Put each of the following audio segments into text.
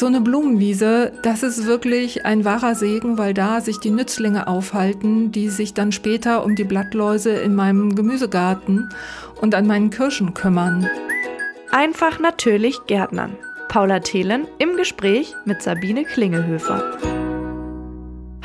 So eine Blumenwiese, das ist wirklich ein wahrer Segen, weil da sich die Nützlinge aufhalten, die sich dann später um die Blattläuse in meinem Gemüsegarten und an meinen Kirschen kümmern. Einfach natürlich Gärtnern. Paula Thelen im Gespräch mit Sabine Klingelhöfer.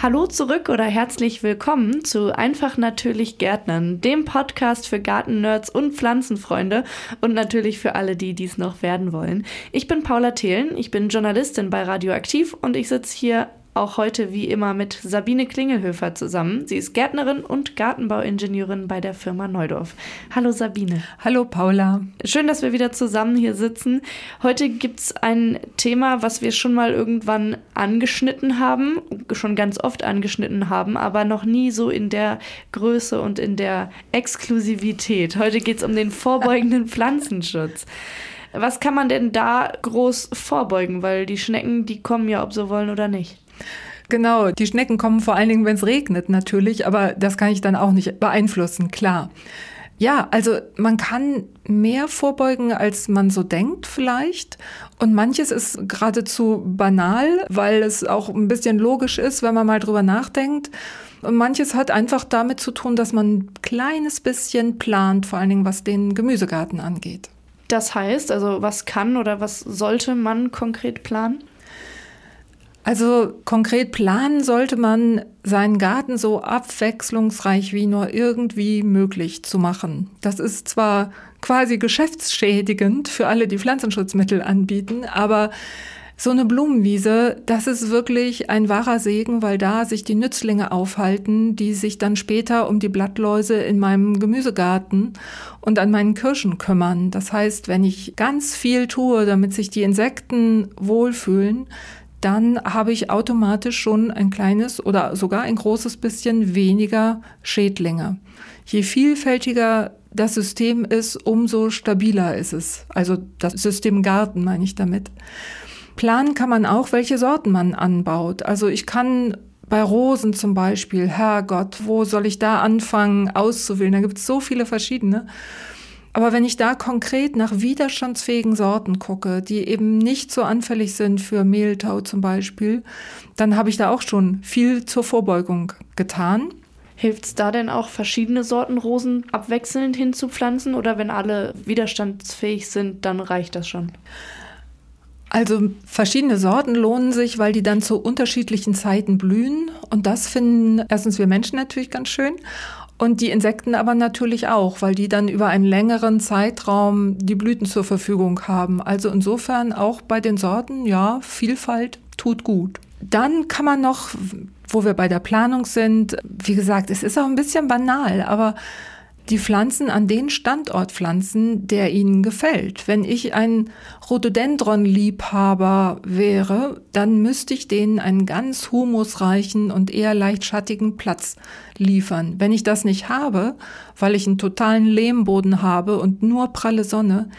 Hallo zurück oder herzlich willkommen zu Einfach natürlich Gärtnern, dem Podcast für Gartennerds und Pflanzenfreunde und natürlich für alle, die dies noch werden wollen. Ich bin Paula Thelen, ich bin Journalistin bei Radioaktiv und ich sitze hier auch heute wie immer mit Sabine Klingelhöfer zusammen. Sie ist Gärtnerin und Gartenbauingenieurin bei der Firma Neudorf. Hallo Sabine. Hallo Paula. Schön, dass wir wieder zusammen hier sitzen. Heute gibt es ein Thema, was wir schon mal irgendwann angeschnitten haben, schon ganz oft angeschnitten haben, aber noch nie so in der Größe und in der Exklusivität. Heute geht es um den vorbeugenden Pflanzenschutz. Was kann man denn da groß vorbeugen? Weil die Schnecken, die kommen ja, ob sie wollen oder nicht. Genau, die Schnecken kommen vor allen Dingen, wenn es regnet natürlich, aber das kann ich dann auch nicht beeinflussen, klar. Ja, also man kann mehr vorbeugen, als man so denkt vielleicht. Und manches ist geradezu banal, weil es auch ein bisschen logisch ist, wenn man mal drüber nachdenkt. Und manches hat einfach damit zu tun, dass man ein kleines bisschen plant, vor allen Dingen was den Gemüsegarten angeht. Das heißt, also was kann oder was sollte man konkret planen? Also konkret planen sollte man seinen Garten so abwechslungsreich wie nur irgendwie möglich zu machen. Das ist zwar quasi geschäftsschädigend für alle, die Pflanzenschutzmittel anbieten, aber so eine Blumenwiese, das ist wirklich ein wahrer Segen, weil da sich die Nützlinge aufhalten, die sich dann später um die Blattläuse in meinem Gemüsegarten und an meinen Kirschen kümmern. Das heißt, wenn ich ganz viel tue, damit sich die Insekten wohlfühlen, dann habe ich automatisch schon ein kleines oder sogar ein großes bisschen weniger Schädlinge. Je vielfältiger das System ist, umso stabiler ist es. Also das System Garten meine ich damit. Planen kann man auch, welche Sorten man anbaut. Also ich kann bei Rosen zum Beispiel, Herrgott, wo soll ich da anfangen auszuwählen? Da gibt es so viele verschiedene. Aber wenn ich da konkret nach widerstandsfähigen Sorten gucke, die eben nicht so anfällig sind für Mehltau zum Beispiel, dann habe ich da auch schon viel zur Vorbeugung getan. Hilft es da denn auch, verschiedene Sorten Rosen abwechselnd hinzupflanzen oder wenn alle widerstandsfähig sind, dann reicht das schon? Also verschiedene Sorten lohnen sich, weil die dann zu unterschiedlichen Zeiten blühen. Und das finden erstens wir Menschen natürlich ganz schön. Und die Insekten aber natürlich auch, weil die dann über einen längeren Zeitraum die Blüten zur Verfügung haben. Also insofern auch bei den Sorten, ja, Vielfalt tut gut. Dann kann man noch, wo wir bei der Planung sind, wie gesagt, es ist auch ein bisschen banal, aber die Pflanzen an den Standort pflanzen, der ihnen gefällt. Wenn ich ein Rhododendron-Liebhaber wäre, dann müsste ich denen einen ganz humusreichen und eher leicht schattigen Platz liefern. Wenn ich das nicht habe, weil ich einen totalen Lehmboden habe und nur pralle Sonne,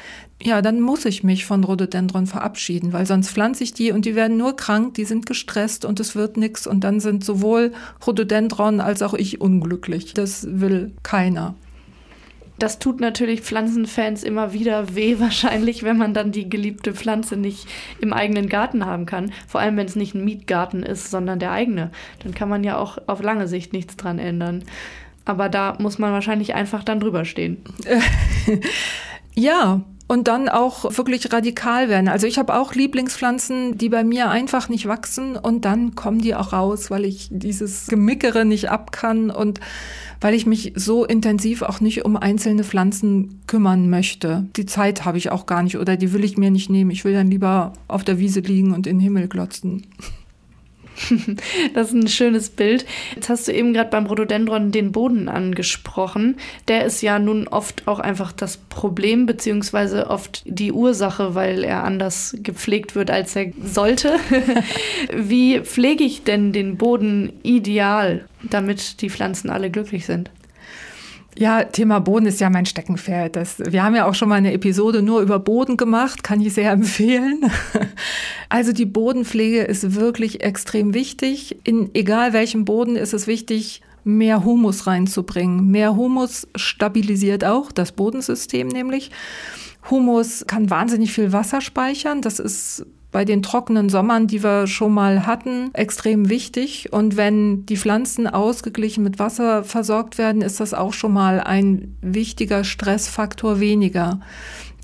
ja, dann muss ich mich von Rhododendron verabschieden, weil sonst pflanze ich die und die werden nur krank, die sind gestresst und es wird nichts und dann sind sowohl Rhododendron als auch ich unglücklich. Das will keiner. Das tut natürlich Pflanzenfans immer wieder weh, wahrscheinlich, wenn man dann die geliebte Pflanze nicht im eigenen Garten haben kann. Vor allem, wenn es nicht ein Mietgarten ist, sondern der eigene. Dann kann man ja auch auf lange Sicht nichts dran ändern. Aber da muss man wahrscheinlich einfach dann drüber stehen. ja, und dann auch wirklich radikal werden. Also ich habe auch Lieblingspflanzen, die bei mir einfach nicht wachsen und dann kommen die auch raus, weil ich dieses Gemickere nicht ab kann und weil ich mich so intensiv auch nicht um einzelne Pflanzen kümmern möchte. Die Zeit habe ich auch gar nicht oder die will ich mir nicht nehmen. Ich will dann lieber auf der Wiese liegen und in den Himmel glotzen. Das ist ein schönes Bild. Jetzt hast du eben gerade beim Rhododendron den Boden angesprochen. Der ist ja nun oft auch einfach das Problem, beziehungsweise oft die Ursache, weil er anders gepflegt wird, als er sollte. Wie pflege ich denn den Boden ideal, damit die Pflanzen alle glücklich sind? Ja, Thema Boden ist ja mein Steckenpferd. Das, wir haben ja auch schon mal eine Episode nur über Boden gemacht, kann ich sehr empfehlen. Also die Bodenpflege ist wirklich extrem wichtig. In egal welchem Boden ist es wichtig, mehr Humus reinzubringen. Mehr Humus stabilisiert auch das Bodensystem nämlich. Humus kann wahnsinnig viel Wasser speichern. Das ist bei den trockenen Sommern, die wir schon mal hatten, extrem wichtig. Und wenn die Pflanzen ausgeglichen mit Wasser versorgt werden, ist das auch schon mal ein wichtiger Stressfaktor weniger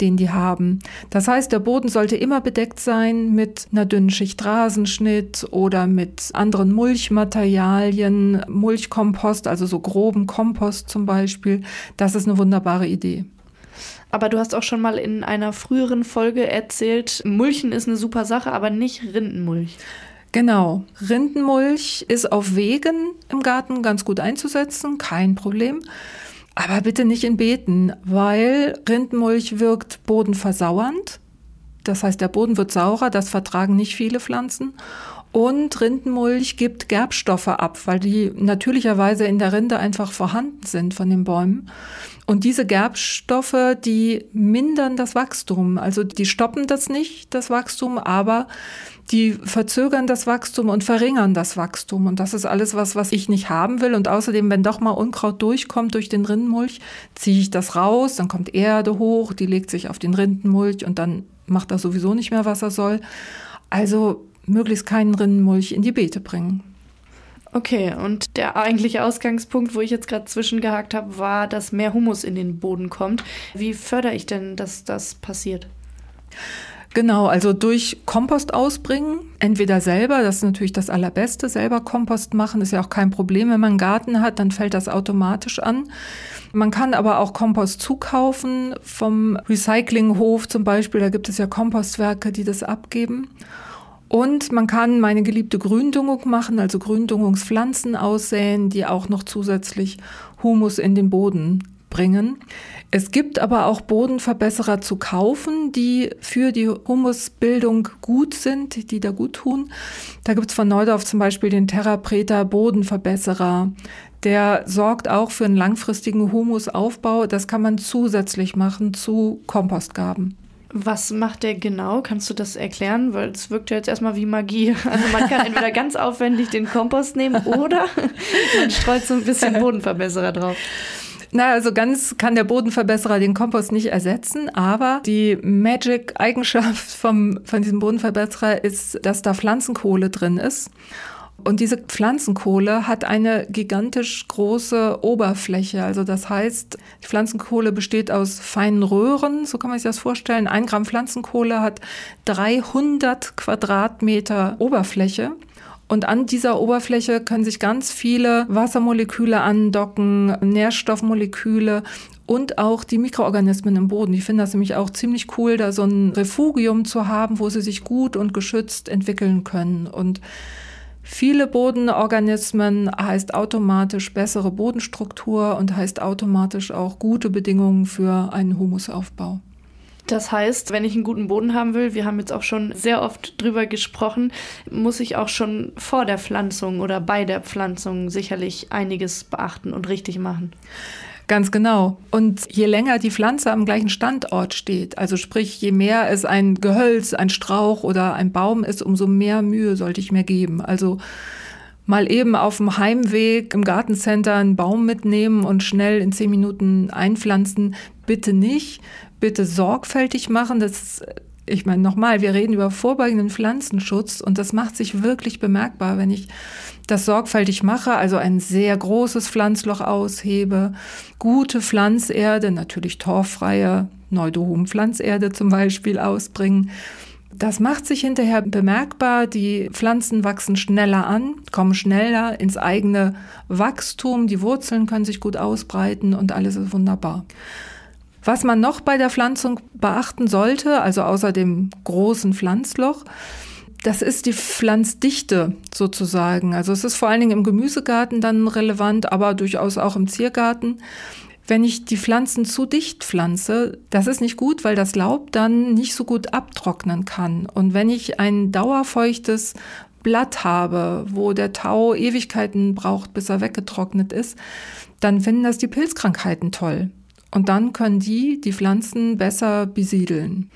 den die haben. Das heißt, der Boden sollte immer bedeckt sein mit einer dünnen Schicht Rasenschnitt oder mit anderen Mulchmaterialien, Mulchkompost, also so groben Kompost zum Beispiel. Das ist eine wunderbare Idee. Aber du hast auch schon mal in einer früheren Folge erzählt, Mulchen ist eine super Sache, aber nicht Rindenmulch. Genau. Rindenmulch ist auf Wegen im Garten ganz gut einzusetzen, kein Problem. Aber bitte nicht in Beeten, weil Rindenmulch wirkt bodenversauernd. Das heißt, der Boden wird saurer, das vertragen nicht viele Pflanzen. Und Rindenmulch gibt Gerbstoffe ab, weil die natürlicherweise in der Rinde einfach vorhanden sind von den Bäumen. Und diese Gerbstoffe, die mindern das Wachstum. Also die stoppen das nicht, das Wachstum, aber die verzögern das Wachstum und verringern das Wachstum. Und das ist alles was, was ich nicht haben will. Und außerdem, wenn doch mal Unkraut durchkommt durch den Rindenmulch, ziehe ich das raus, dann kommt Erde hoch, die legt sich auf den Rindenmulch und dann macht er sowieso nicht mehr, was er soll. Also möglichst keinen Rindenmulch in die Beete bringen. Okay, und der eigentliche Ausgangspunkt, wo ich jetzt gerade zwischengehakt habe, war, dass mehr Humus in den Boden kommt. Wie fördere ich denn, dass das passiert? Genau, also durch Kompost ausbringen, entweder selber, das ist natürlich das Allerbeste, selber Kompost machen, ist ja auch kein Problem. Wenn man einen Garten hat, dann fällt das automatisch an. Man kann aber auch Kompost zukaufen vom Recyclinghof zum Beispiel, da gibt es ja Kompostwerke, die das abgeben. Und man kann meine geliebte Gründüngung machen, also Gründüngungspflanzen aussäen, die auch noch zusätzlich Humus in den Boden bringen. Es gibt aber auch Bodenverbesserer zu kaufen, die für die Humusbildung gut sind, die da gut tun. Da gibt es von Neudorf zum Beispiel den Terrapreta Bodenverbesserer. Der sorgt auch für einen langfristigen Humusaufbau. Das kann man zusätzlich machen zu Kompostgaben. Was macht der genau? Kannst du das erklären? Weil es wirkt ja jetzt erstmal wie Magie. Also man kann entweder ganz aufwendig den Kompost nehmen oder man streut so ein bisschen Bodenverbesserer drauf. Na, also ganz kann der Bodenverbesserer den Kompost nicht ersetzen, aber die Magic-Eigenschaft vom, von diesem Bodenverbesserer ist, dass da Pflanzenkohle drin ist. Und diese Pflanzenkohle hat eine gigantisch große Oberfläche. Also das heißt, die Pflanzenkohle besteht aus feinen Röhren, so kann man sich das vorstellen. Ein Gramm Pflanzenkohle hat 300 Quadratmeter Oberfläche. Und an dieser Oberfläche können sich ganz viele Wassermoleküle andocken, Nährstoffmoleküle und auch die Mikroorganismen im Boden. Ich finde das nämlich auch ziemlich cool, da so ein Refugium zu haben, wo sie sich gut und geschützt entwickeln können. Und Viele Bodenorganismen heißt automatisch bessere Bodenstruktur und heißt automatisch auch gute Bedingungen für einen Humusaufbau. Das heißt, wenn ich einen guten Boden haben will, wir haben jetzt auch schon sehr oft drüber gesprochen, muss ich auch schon vor der Pflanzung oder bei der Pflanzung sicherlich einiges beachten und richtig machen. Ganz genau. Und je länger die Pflanze am gleichen Standort steht, also sprich, je mehr es ein Gehölz, ein Strauch oder ein Baum ist, umso mehr Mühe sollte ich mir geben. Also mal eben auf dem Heimweg im Gartencenter einen Baum mitnehmen und schnell in zehn Minuten einpflanzen, bitte nicht. Bitte sorgfältig machen. Das ich meine, nochmal, wir reden über vorbeugenden Pflanzenschutz und das macht sich wirklich bemerkbar, wenn ich das sorgfältig mache, also ein sehr großes Pflanzloch aushebe, gute Pflanzerde, natürlich torffreie Neudohum-Pflanzerde zum Beispiel ausbringen. Das macht sich hinterher bemerkbar. Die Pflanzen wachsen schneller an, kommen schneller ins eigene Wachstum. Die Wurzeln können sich gut ausbreiten und alles ist wunderbar. Was man noch bei der Pflanzung beachten sollte, also außer dem großen Pflanzloch, das ist die Pflanzdichte sozusagen. Also es ist vor allen Dingen im Gemüsegarten dann relevant, aber durchaus auch im Ziergarten. Wenn ich die Pflanzen zu dicht pflanze, das ist nicht gut, weil das Laub dann nicht so gut abtrocknen kann. Und wenn ich ein dauerfeuchtes Blatt habe, wo der Tau Ewigkeiten braucht, bis er weggetrocknet ist, dann finden das die Pilzkrankheiten toll. Und dann können die die Pflanzen besser besiedeln.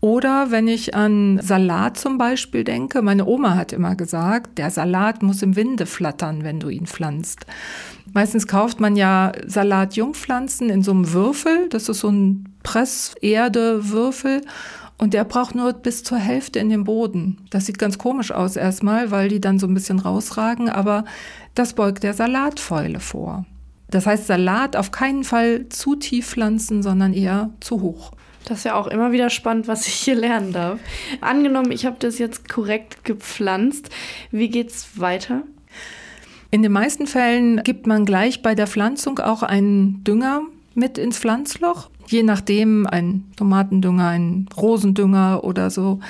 Oder wenn ich an Salat zum Beispiel denke, meine Oma hat immer gesagt, der Salat muss im Winde flattern, wenn du ihn pflanzt. Meistens kauft man ja Salatjungpflanzen in so einem Würfel, das ist so ein Presserde-Würfel. Und der braucht nur bis zur Hälfte in den Boden. Das sieht ganz komisch aus erstmal, weil die dann so ein bisschen rausragen, aber das beugt der Salatfäule vor. Das heißt, Salat auf keinen Fall zu tief pflanzen, sondern eher zu hoch. Das ist ja auch immer wieder spannend, was ich hier lernen darf. Angenommen, ich habe das jetzt korrekt gepflanzt. Wie geht's weiter? In den meisten Fällen gibt man gleich bei der Pflanzung auch einen Dünger mit ins Pflanzloch je nachdem ein Tomatendünger, ein Rosendünger oder so.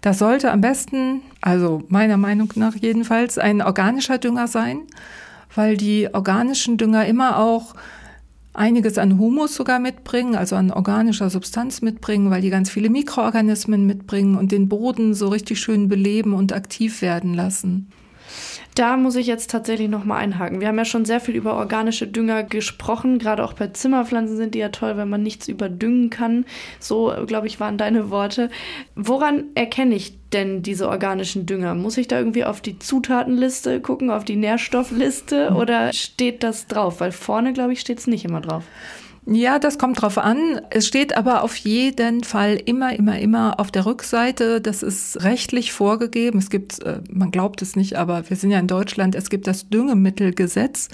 Das sollte am besten, also meiner Meinung nach jedenfalls, ein organischer Dünger sein, weil die organischen Dünger immer auch einiges an Humus sogar mitbringen, also an organischer Substanz mitbringen, weil die ganz viele Mikroorganismen mitbringen und den Boden so richtig schön beleben und aktiv werden lassen. Da muss ich jetzt tatsächlich nochmal einhaken. Wir haben ja schon sehr viel über organische Dünger gesprochen. Gerade auch bei Zimmerpflanzen sind die ja toll, wenn man nichts überdüngen kann. So, glaube ich, waren deine Worte. Woran erkenne ich denn diese organischen Dünger? Muss ich da irgendwie auf die Zutatenliste gucken, auf die Nährstoffliste oder steht das drauf? Weil vorne, glaube ich, steht es nicht immer drauf. Ja, das kommt drauf an. Es steht aber auf jeden Fall immer, immer, immer auf der Rückseite. Das ist rechtlich vorgegeben. Es gibt, äh, man glaubt es nicht, aber wir sind ja in Deutschland. Es gibt das Düngemittelgesetz.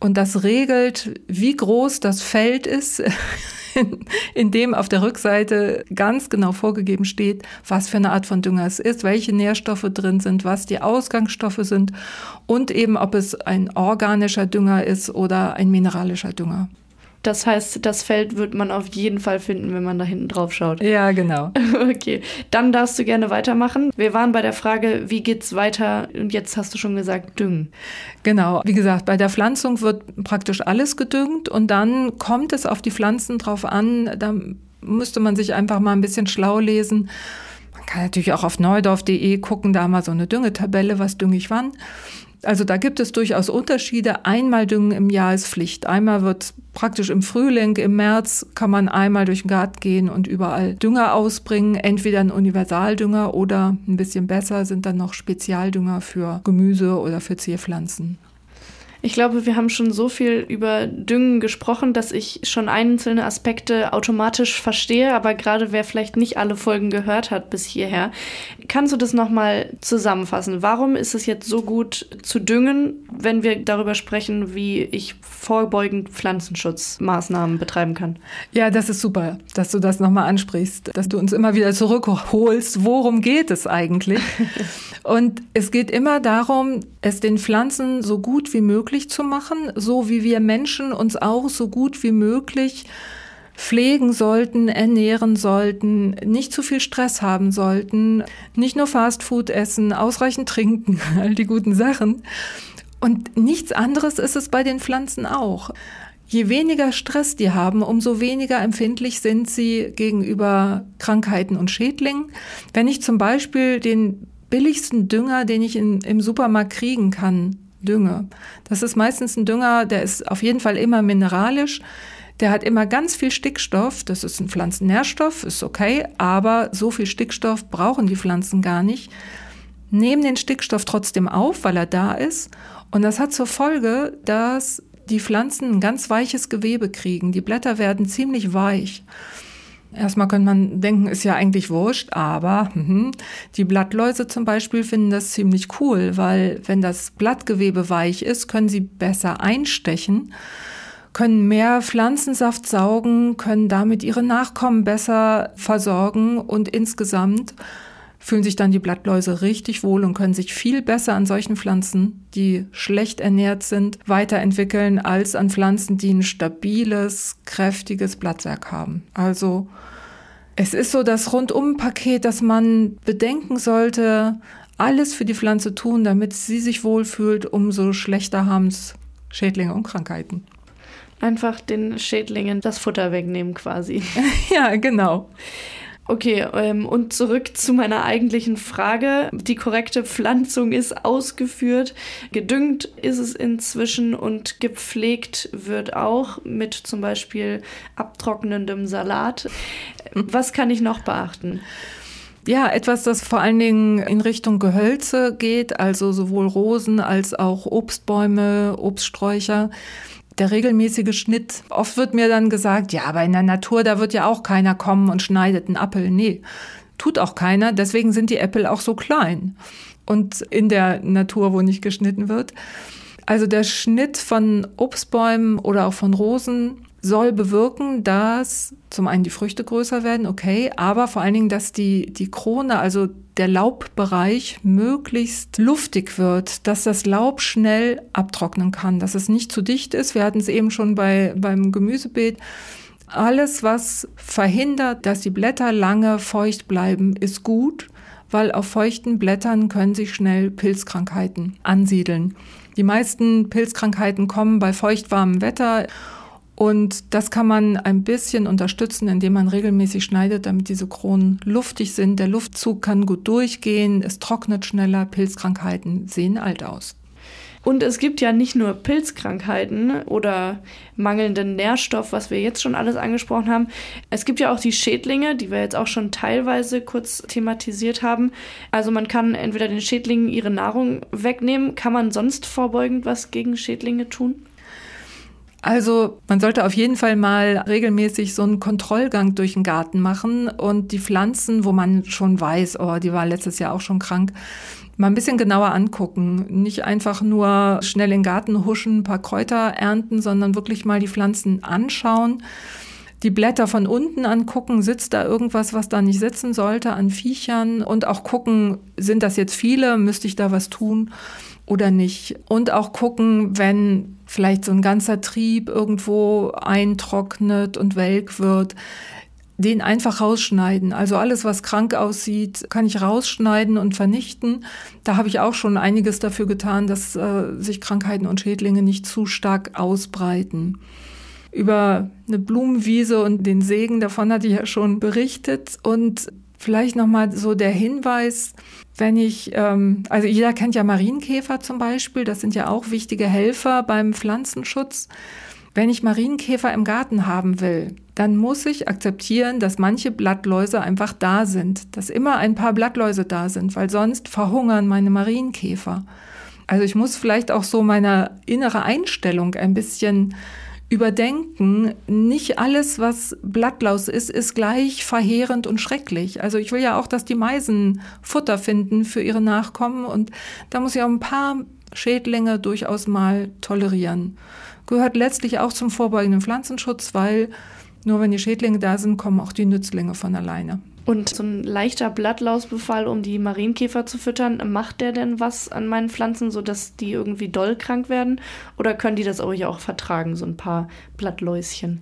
Und das regelt, wie groß das Feld ist, in, in, dem auf der Rückseite ganz genau vorgegeben steht, was für eine Art von Dünger es ist, welche Nährstoffe drin sind, was die Ausgangsstoffe sind und eben, ob es ein organischer Dünger ist oder ein mineralischer Dünger. Das heißt, das Feld wird man auf jeden Fall finden, wenn man da hinten drauf schaut. Ja, genau. Okay, dann darfst du gerne weitermachen. Wir waren bei der Frage, wie geht's weiter? Und jetzt hast du schon gesagt, düngen. Genau. Wie gesagt, bei der Pflanzung wird praktisch alles gedüngt und dann kommt es auf die Pflanzen drauf an. Da müsste man sich einfach mal ein bisschen schlau lesen. Man kann natürlich auch auf neudorf.de gucken, da wir so eine Düngetabelle, was dünge ich wann. Also da gibt es durchaus Unterschiede. Einmal düngen im Jahr ist Pflicht. Einmal wird praktisch im Frühling, im März kann man einmal durch den Garten gehen und überall Dünger ausbringen. Entweder ein Universaldünger oder ein bisschen besser sind dann noch Spezialdünger für Gemüse oder für Zierpflanzen. Ich glaube, wir haben schon so viel über Düngen gesprochen, dass ich schon einzelne Aspekte automatisch verstehe, aber gerade wer vielleicht nicht alle Folgen gehört hat bis hierher, kannst du das nochmal zusammenfassen? Warum ist es jetzt so gut zu düngen, wenn wir darüber sprechen, wie ich vorbeugend Pflanzenschutzmaßnahmen betreiben kann? Ja, das ist super, dass du das nochmal ansprichst, dass du uns immer wieder zurückholst. Worum geht es eigentlich? Und es geht immer darum, es den Pflanzen so gut wie möglich möglich zu machen, so wie wir Menschen uns auch so gut wie möglich pflegen sollten, ernähren sollten, nicht zu viel Stress haben sollten, nicht nur Fastfood essen, ausreichend trinken, all die guten Sachen. Und nichts anderes ist es bei den Pflanzen auch. Je weniger Stress die haben, umso weniger empfindlich sind sie gegenüber Krankheiten und Schädlingen. Wenn ich zum Beispiel den billigsten Dünger, den ich in, im Supermarkt kriegen kann, dünge. Das ist meistens ein Dünger, der ist auf jeden Fall immer mineralisch. Der hat immer ganz viel Stickstoff. Das ist ein Pflanzennährstoff, ist okay, aber so viel Stickstoff brauchen die Pflanzen gar nicht. Nehmen den Stickstoff trotzdem auf, weil er da ist. Und das hat zur Folge, dass die Pflanzen ein ganz weiches Gewebe kriegen. Die Blätter werden ziemlich weich. Erstmal könnte man denken, ist ja eigentlich wurscht, aber mh, die Blattläuse zum Beispiel finden das ziemlich cool, weil wenn das Blattgewebe weich ist, können sie besser einstechen, können mehr Pflanzensaft saugen, können damit ihre Nachkommen besser versorgen und insgesamt fühlen sich dann die Blattläuse richtig wohl und können sich viel besser an solchen Pflanzen, die schlecht ernährt sind, weiterentwickeln als an Pflanzen, die ein stabiles, kräftiges Blattwerk haben. Also es ist so das Rundum-Paket, das man bedenken sollte, alles für die Pflanze tun, damit sie sich wohlfühlt, umso schlechter haben es Schädlinge und Krankheiten. Einfach den Schädlingen das Futter wegnehmen quasi. ja, genau. Okay, ähm, und zurück zu meiner eigentlichen Frage. Die korrekte Pflanzung ist ausgeführt, gedüngt ist es inzwischen und gepflegt wird auch mit zum Beispiel abtrocknendem Salat. Was kann ich noch beachten? Ja, etwas, das vor allen Dingen in Richtung Gehölze geht, also sowohl Rosen als auch Obstbäume, Obststräucher der regelmäßige Schnitt. Oft wird mir dann gesagt, ja, aber in der Natur, da wird ja auch keiner kommen und schneidet einen Apfel. Nee, tut auch keiner. Deswegen sind die Äpfel auch so klein. Und in der Natur, wo nicht geschnitten wird. Also der Schnitt von Obstbäumen oder auch von Rosen soll bewirken, dass zum einen die Früchte größer werden, okay, aber vor allen Dingen, dass die, die Krone, also der Laubbereich möglichst luftig wird, dass das Laub schnell abtrocknen kann, dass es nicht zu dicht ist. Wir hatten es eben schon bei, beim Gemüsebeet. Alles, was verhindert, dass die Blätter lange feucht bleiben, ist gut, weil auf feuchten Blättern können sich schnell Pilzkrankheiten ansiedeln. Die meisten Pilzkrankheiten kommen bei feuchtwarmem Wetter und das kann man ein bisschen unterstützen, indem man regelmäßig schneidet, damit diese Kronen luftig sind. Der Luftzug kann gut durchgehen, es trocknet schneller, Pilzkrankheiten sehen alt aus. Und es gibt ja nicht nur Pilzkrankheiten oder mangelnden Nährstoff, was wir jetzt schon alles angesprochen haben. Es gibt ja auch die Schädlinge, die wir jetzt auch schon teilweise kurz thematisiert haben. Also man kann entweder den Schädlingen ihre Nahrung wegnehmen. Kann man sonst vorbeugend was gegen Schädlinge tun? Also man sollte auf jeden Fall mal regelmäßig so einen Kontrollgang durch den Garten machen und die Pflanzen, wo man schon weiß, oh, die war letztes Jahr auch schon krank, mal ein bisschen genauer angucken. Nicht einfach nur schnell in den Garten huschen, ein paar Kräuter ernten, sondern wirklich mal die Pflanzen anschauen. Die Blätter von unten angucken, sitzt da irgendwas, was da nicht sitzen sollte an Viechern und auch gucken, sind das jetzt viele, müsste ich da was tun? Oder nicht. Und auch gucken, wenn vielleicht so ein ganzer Trieb irgendwo eintrocknet und welk wird, den einfach rausschneiden. Also alles, was krank aussieht, kann ich rausschneiden und vernichten. Da habe ich auch schon einiges dafür getan, dass äh, sich Krankheiten und Schädlinge nicht zu stark ausbreiten. Über eine Blumenwiese und den Segen davon hatte ich ja schon berichtet. Und vielleicht nochmal so der Hinweis, wenn ich, ähm, also jeder kennt ja Marienkäfer zum Beispiel, das sind ja auch wichtige Helfer beim Pflanzenschutz. Wenn ich Marienkäfer im Garten haben will, dann muss ich akzeptieren, dass manche Blattläuse einfach da sind, dass immer ein paar Blattläuse da sind, weil sonst verhungern meine Marienkäfer. Also ich muss vielleicht auch so meine innere Einstellung ein bisschen überdenken, nicht alles, was Blattlaus ist, ist gleich verheerend und schrecklich. Also ich will ja auch, dass die Meisen Futter finden für ihre Nachkommen und da muss ich auch ein paar Schädlinge durchaus mal tolerieren. Gehört letztlich auch zum vorbeugenden Pflanzenschutz, weil nur wenn die Schädlinge da sind, kommen auch die Nützlinge von alleine. Und so ein leichter Blattlausbefall, um die Marienkäfer zu füttern, macht der denn was an meinen Pflanzen, sodass die irgendwie doll krank werden? Oder können die das auch, auch vertragen, so ein paar Blattläuschen?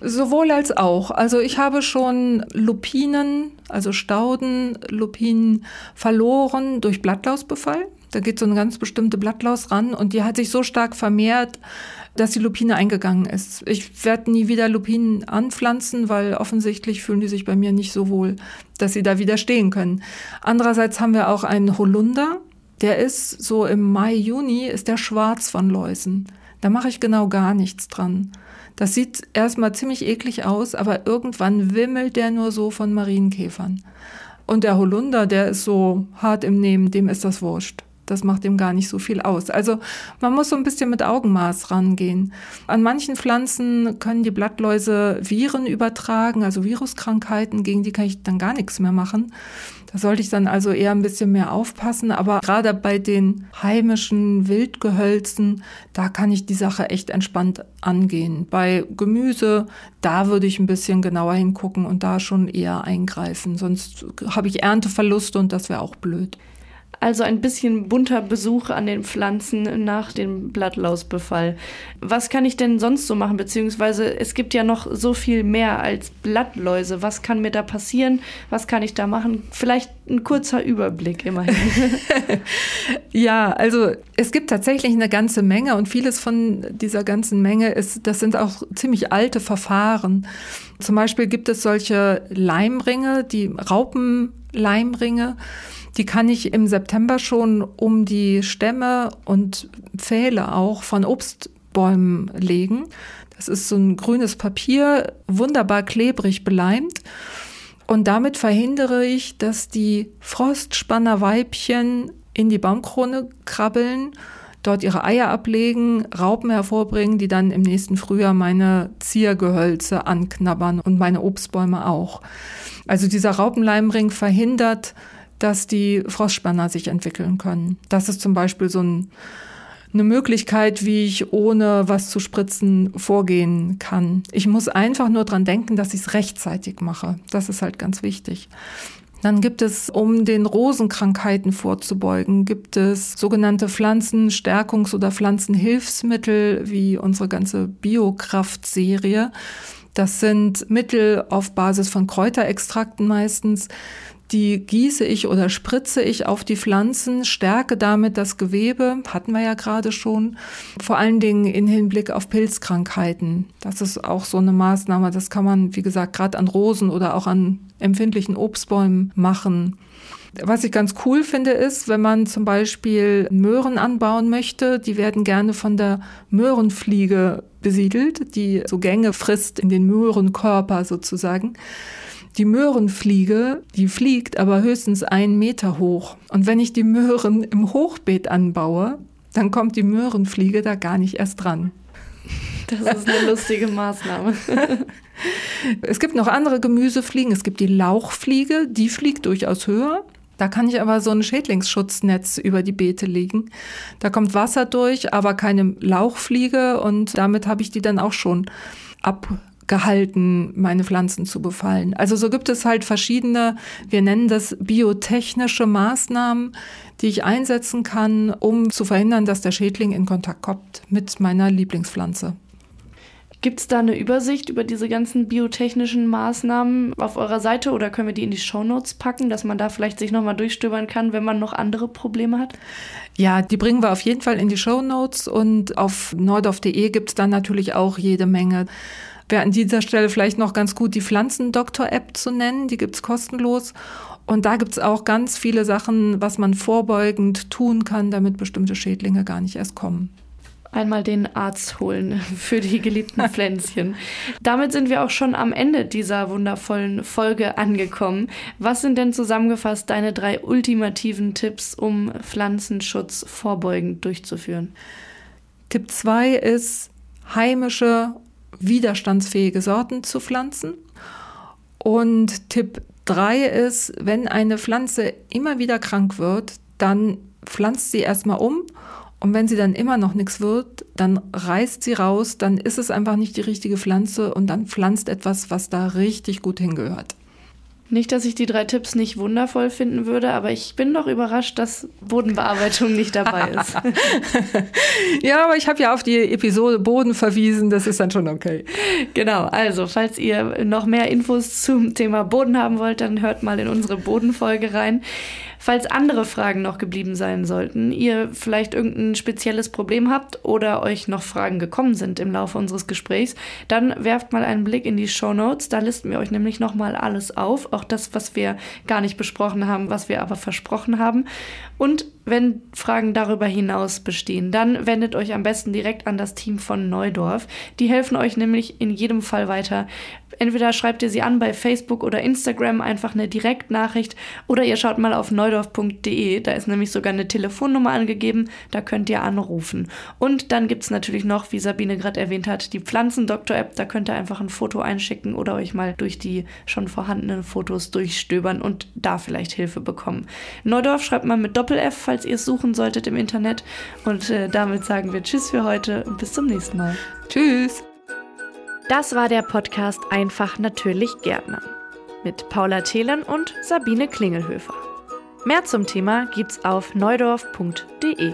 Sowohl als auch. Also ich habe schon Lupinen, also Stauden, Lupinen verloren durch Blattlausbefall. Da geht so eine ganz bestimmte Blattlaus ran und die hat sich so stark vermehrt, dass die Lupine eingegangen ist. Ich werde nie wieder Lupinen anpflanzen, weil offensichtlich fühlen die sich bei mir nicht so wohl, dass sie da widerstehen können. Andererseits haben wir auch einen Holunder, der ist so im Mai, Juni, ist der schwarz von Läusen. Da mache ich genau gar nichts dran. Das sieht erstmal ziemlich eklig aus, aber irgendwann wimmelt der nur so von Marienkäfern. Und der Holunder, der ist so hart im Nehmen, dem ist das wurscht. Das macht ihm gar nicht so viel aus. Also man muss so ein bisschen mit Augenmaß rangehen. An manchen Pflanzen können die Blattläuse Viren übertragen, also Viruskrankheiten, gegen die kann ich dann gar nichts mehr machen. Da sollte ich dann also eher ein bisschen mehr aufpassen. Aber gerade bei den heimischen Wildgehölzen, da kann ich die Sache echt entspannt angehen. Bei Gemüse, da würde ich ein bisschen genauer hingucken und da schon eher eingreifen. Sonst habe ich Ernteverluste und das wäre auch blöd. Also ein bisschen bunter Besuch an den Pflanzen nach dem Blattlausbefall. Was kann ich denn sonst so machen? Beziehungsweise es gibt ja noch so viel mehr als Blattläuse. Was kann mir da passieren? Was kann ich da machen? Vielleicht ein kurzer Überblick immerhin. ja, also es gibt tatsächlich eine ganze Menge und vieles von dieser ganzen Menge ist, das sind auch ziemlich alte Verfahren. Zum Beispiel gibt es solche Leimringe, die Raupenleimringe. Die kann ich im September schon um die Stämme und Pfähle auch von Obstbäumen legen. Das ist so ein grünes Papier, wunderbar klebrig beleimt. Und damit verhindere ich, dass die Frostspannerweibchen in die Baumkrone krabbeln dort ihre Eier ablegen, Raupen hervorbringen, die dann im nächsten Frühjahr meine Ziergehölze anknabbern und meine Obstbäume auch. Also dieser Raupenleimring verhindert, dass die Frostspanner sich entwickeln können. Das ist zum Beispiel so ein eine Möglichkeit, wie ich ohne was zu spritzen vorgehen kann. Ich muss einfach nur dran denken, dass ich es rechtzeitig mache. Das ist halt ganz wichtig. Dann gibt es, um den Rosenkrankheiten vorzubeugen, gibt es sogenannte Pflanzenstärkungs- oder Pflanzenhilfsmittel wie unsere ganze Biokraft-Serie. Das sind Mittel auf Basis von Kräuterextrakten meistens, die gieße ich oder spritze ich auf die Pflanzen, stärke damit das Gewebe, hatten wir ja gerade schon, vor allen Dingen in Hinblick auf Pilzkrankheiten. Das ist auch so eine Maßnahme, das kann man, wie gesagt, gerade an Rosen oder auch an empfindlichen Obstbäumen machen. Was ich ganz cool finde, ist, wenn man zum Beispiel Möhren anbauen möchte, die werden gerne von der Möhrenfliege besiedelt, die so Gänge frisst in den Möhrenkörper sozusagen. Die Möhrenfliege, die fliegt aber höchstens einen Meter hoch. Und wenn ich die Möhren im Hochbeet anbaue, dann kommt die Möhrenfliege da gar nicht erst dran. Das ist eine lustige Maßnahme. es gibt noch andere Gemüsefliegen. Es gibt die Lauchfliege, die fliegt durchaus höher. Da kann ich aber so ein Schädlingsschutznetz über die Beete legen. Da kommt Wasser durch, aber keine Lauchfliege und damit habe ich die dann auch schon ab gehalten, meine Pflanzen zu befallen. Also so gibt es halt verschiedene, wir nennen das biotechnische Maßnahmen, die ich einsetzen kann, um zu verhindern, dass der Schädling in Kontakt kommt mit meiner Lieblingspflanze. Gibt es da eine Übersicht über diese ganzen biotechnischen Maßnahmen auf eurer Seite oder können wir die in die Shownotes packen, dass man da vielleicht sich nochmal durchstöbern kann, wenn man noch andere Probleme hat? Ja, die bringen wir auf jeden Fall in die Shownotes und auf neudorf.de gibt es dann natürlich auch jede Menge Wäre an dieser Stelle vielleicht noch ganz gut, die Pflanzendoktor-App zu nennen. Die gibt's kostenlos. Und da gibt's auch ganz viele Sachen, was man vorbeugend tun kann, damit bestimmte Schädlinge gar nicht erst kommen einmal den Arzt holen für die geliebten Pflänzchen. Damit sind wir auch schon am Ende dieser wundervollen Folge angekommen. Was sind denn zusammengefasst deine drei ultimativen Tipps, um Pflanzenschutz vorbeugend durchzuführen? Tipp 2 ist heimische widerstandsfähige Sorten zu pflanzen. Und Tipp 3 ist, wenn eine Pflanze immer wieder krank wird, dann pflanzt sie erstmal um. Und wenn sie dann immer noch nichts wird, dann reißt sie raus, dann ist es einfach nicht die richtige Pflanze und dann pflanzt etwas, was da richtig gut hingehört. Nicht, dass ich die drei Tipps nicht wundervoll finden würde, aber ich bin doch überrascht, dass Bodenbearbeitung nicht dabei ist. ja, aber ich habe ja auf die Episode Boden verwiesen, das ist dann schon okay. Genau, also falls ihr noch mehr Infos zum Thema Boden haben wollt, dann hört mal in unsere Bodenfolge rein. Falls andere Fragen noch geblieben sein sollten, ihr vielleicht irgendein spezielles Problem habt oder euch noch Fragen gekommen sind im Laufe unseres Gesprächs, dann werft mal einen Blick in die Show Notes. Da listen wir euch nämlich nochmal alles auf, auch das, was wir gar nicht besprochen haben, was wir aber versprochen haben. Und wenn Fragen darüber hinaus bestehen, dann wendet euch am besten direkt an das Team von Neudorf. Die helfen euch nämlich in jedem Fall weiter. Entweder schreibt ihr sie an bei Facebook oder Instagram, einfach eine Direktnachricht, oder ihr schaut mal auf neudorf.de, da ist nämlich sogar eine Telefonnummer angegeben, da könnt ihr anrufen. Und dann gibt es natürlich noch, wie Sabine gerade erwähnt hat, die Pflanzendoktor-App, da könnt ihr einfach ein Foto einschicken oder euch mal durch die schon vorhandenen Fotos durchstöbern und da vielleicht Hilfe bekommen. Neudorf schreibt man mit Doppel-F, falls ihr es suchen solltet im Internet. Und äh, damit sagen wir Tschüss für heute und bis zum nächsten Mal. Tschüss! Das war der Podcast Einfach natürlich Gärtner mit Paula Thelen und Sabine Klingelhöfer. Mehr zum Thema gibt's auf neudorf.de.